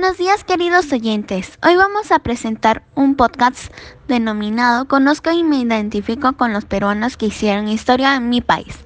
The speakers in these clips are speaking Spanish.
Buenos días queridos oyentes. Hoy vamos a presentar un podcast denominado Conozco y me identifico con los peruanos que hicieron historia en mi país.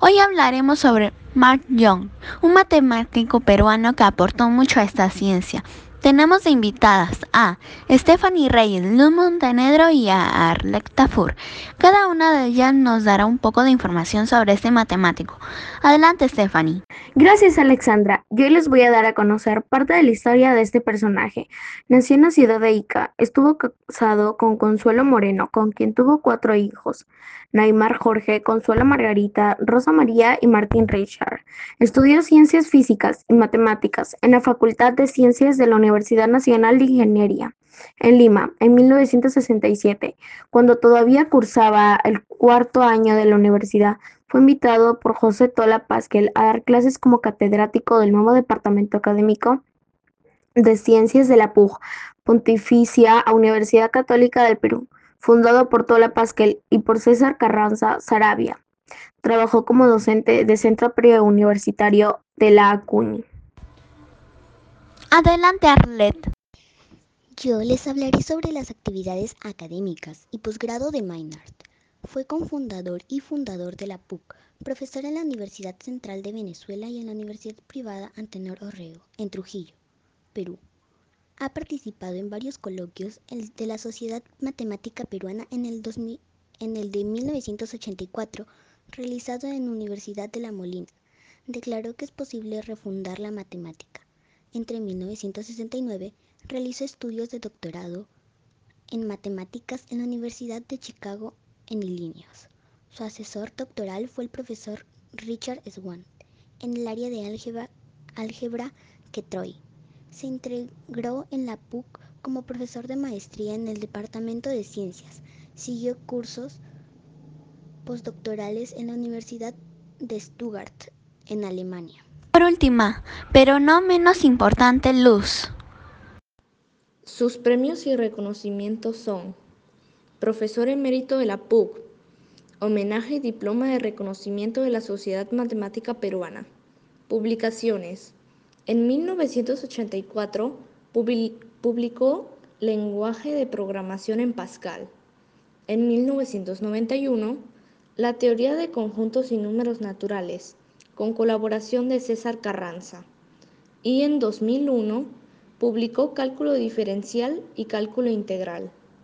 Hoy hablaremos sobre Mark Young, un matemático peruano que aportó mucho a esta ciencia. Tenemos invitadas a Stephanie Reyes, Luz Montenegro y a Arlec Tafur. Cada una de ellas nos dará un poco de información sobre este matemático. Adelante, Stephanie. Gracias, Alexandra. Yo les voy a dar a conocer parte de la historia de este personaje. Nació en la ciudad de Ica. Estuvo casado con Consuelo Moreno, con quien tuvo cuatro hijos. Neymar Jorge, Consuelo Margarita, Rosa María y Martín Richard. Estudió ciencias físicas y matemáticas en la Facultad de Ciencias de la Universidad Nacional de Ingeniería en Lima en 1967. Cuando todavía cursaba el cuarto año de la universidad, fue invitado por José Tola Pasquel a dar clases como catedrático del nuevo departamento académico de Ciencias de la PUG, Pontificia Universidad Católica del Perú fundado por Tola Pasquel y por César Carranza Sarabia. Trabajó como docente de Centro Preuniversitario de la ACUNI. Adelante, Arlet. Yo les hablaré sobre las actividades académicas y posgrado de Maynard. Fue cofundador y fundador de la PUC, profesor en la Universidad Central de Venezuela y en la Universidad Privada Antenor Orrego, en Trujillo, Perú. Ha participado en varios coloquios de la Sociedad Matemática Peruana en el, en el de 1984, realizado en Universidad de La Molina. Declaró que es posible refundar la matemática. Entre 1969 realizó estudios de doctorado en matemáticas en la Universidad de Chicago en Illinois. Su asesor doctoral fue el profesor Richard Swan en el área de álgebra, álgebra Troy se integró en la PUC como profesor de maestría en el Departamento de Ciencias. Siguió cursos postdoctorales en la Universidad de Stuttgart, en Alemania. Por última, pero no menos importante, Luz. Sus premios y reconocimientos son Profesor emérito de la PUC, Homenaje y Diploma de Reconocimiento de la Sociedad Matemática Peruana, Publicaciones, en 1984 publicó Lenguaje de Programación en Pascal. En 1991, La teoría de conjuntos y números naturales, con colaboración de César Carranza. Y en 2001 publicó Cálculo diferencial y Cálculo integral.